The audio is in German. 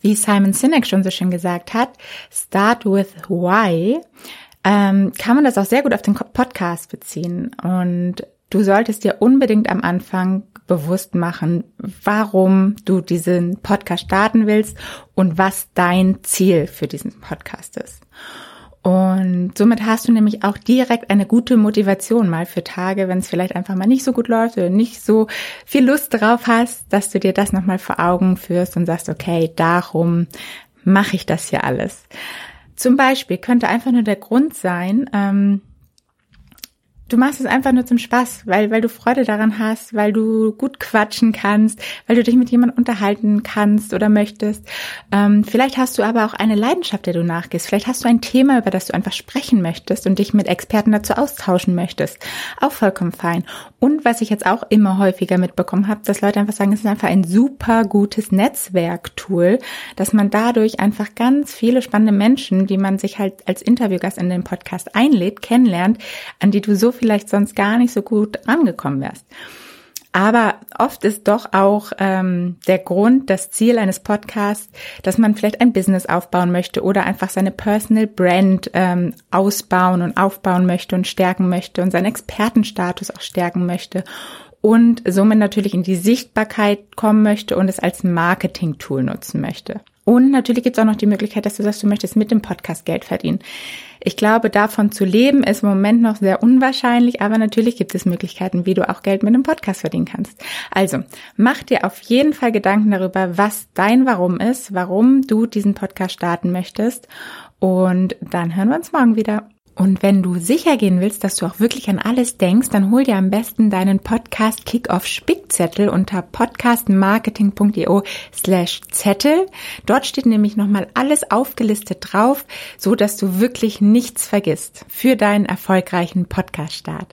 Wie Simon Sinek schon so schön gesagt hat, start with why, ähm, kann man das auch sehr gut auf den Podcast beziehen. Und du solltest dir unbedingt am Anfang bewusst machen, warum du diesen Podcast starten willst und was dein Ziel für diesen Podcast ist. Und somit hast du nämlich auch direkt eine gute Motivation mal für Tage, wenn es vielleicht einfach mal nicht so gut läuft oder nicht so viel Lust drauf hast, dass du dir das nochmal vor Augen führst und sagst, okay, darum mache ich das hier alles. Zum Beispiel könnte einfach nur der Grund sein, ähm, Du machst es einfach nur zum Spaß, weil, weil du Freude daran hast, weil du gut quatschen kannst, weil du dich mit jemandem unterhalten kannst oder möchtest. Ähm, vielleicht hast du aber auch eine Leidenschaft, der du nachgehst. Vielleicht hast du ein Thema, über das du einfach sprechen möchtest und dich mit Experten dazu austauschen möchtest. Auch vollkommen fein. Und was ich jetzt auch immer häufiger mitbekommen habe, dass Leute einfach sagen, es ist einfach ein super gutes Netzwerktool, dass man dadurch einfach ganz viele spannende Menschen, die man sich halt als Interviewgast in den Podcast einlädt, kennenlernt, an die du so vielleicht sonst gar nicht so gut angekommen wärst. Aber oft ist doch auch ähm, der Grund, das Ziel eines Podcasts, dass man vielleicht ein Business aufbauen möchte oder einfach seine Personal Brand ähm, ausbauen und aufbauen möchte und stärken möchte und seinen Expertenstatus auch stärken möchte und somit natürlich in die Sichtbarkeit kommen möchte und es als Marketing-Tool nutzen möchte. Und natürlich gibt es auch noch die Möglichkeit, dass du sagst, du möchtest mit dem Podcast Geld verdienen. Ich glaube, davon zu leben ist im Moment noch sehr unwahrscheinlich, aber natürlich gibt es Möglichkeiten, wie du auch Geld mit einem Podcast verdienen kannst. Also, mach dir auf jeden Fall Gedanken darüber, was dein Warum ist, warum du diesen Podcast starten möchtest. Und dann hören wir uns morgen wieder. Und wenn du sicher gehen willst, dass du auch wirklich an alles denkst, dann hol dir am besten deinen Podcast Kickoff Spickzettel unter podcastmarketing.io slash Zettel. Dort steht nämlich nochmal alles aufgelistet drauf, so dass du wirklich nichts vergisst für deinen erfolgreichen Podcast-Start.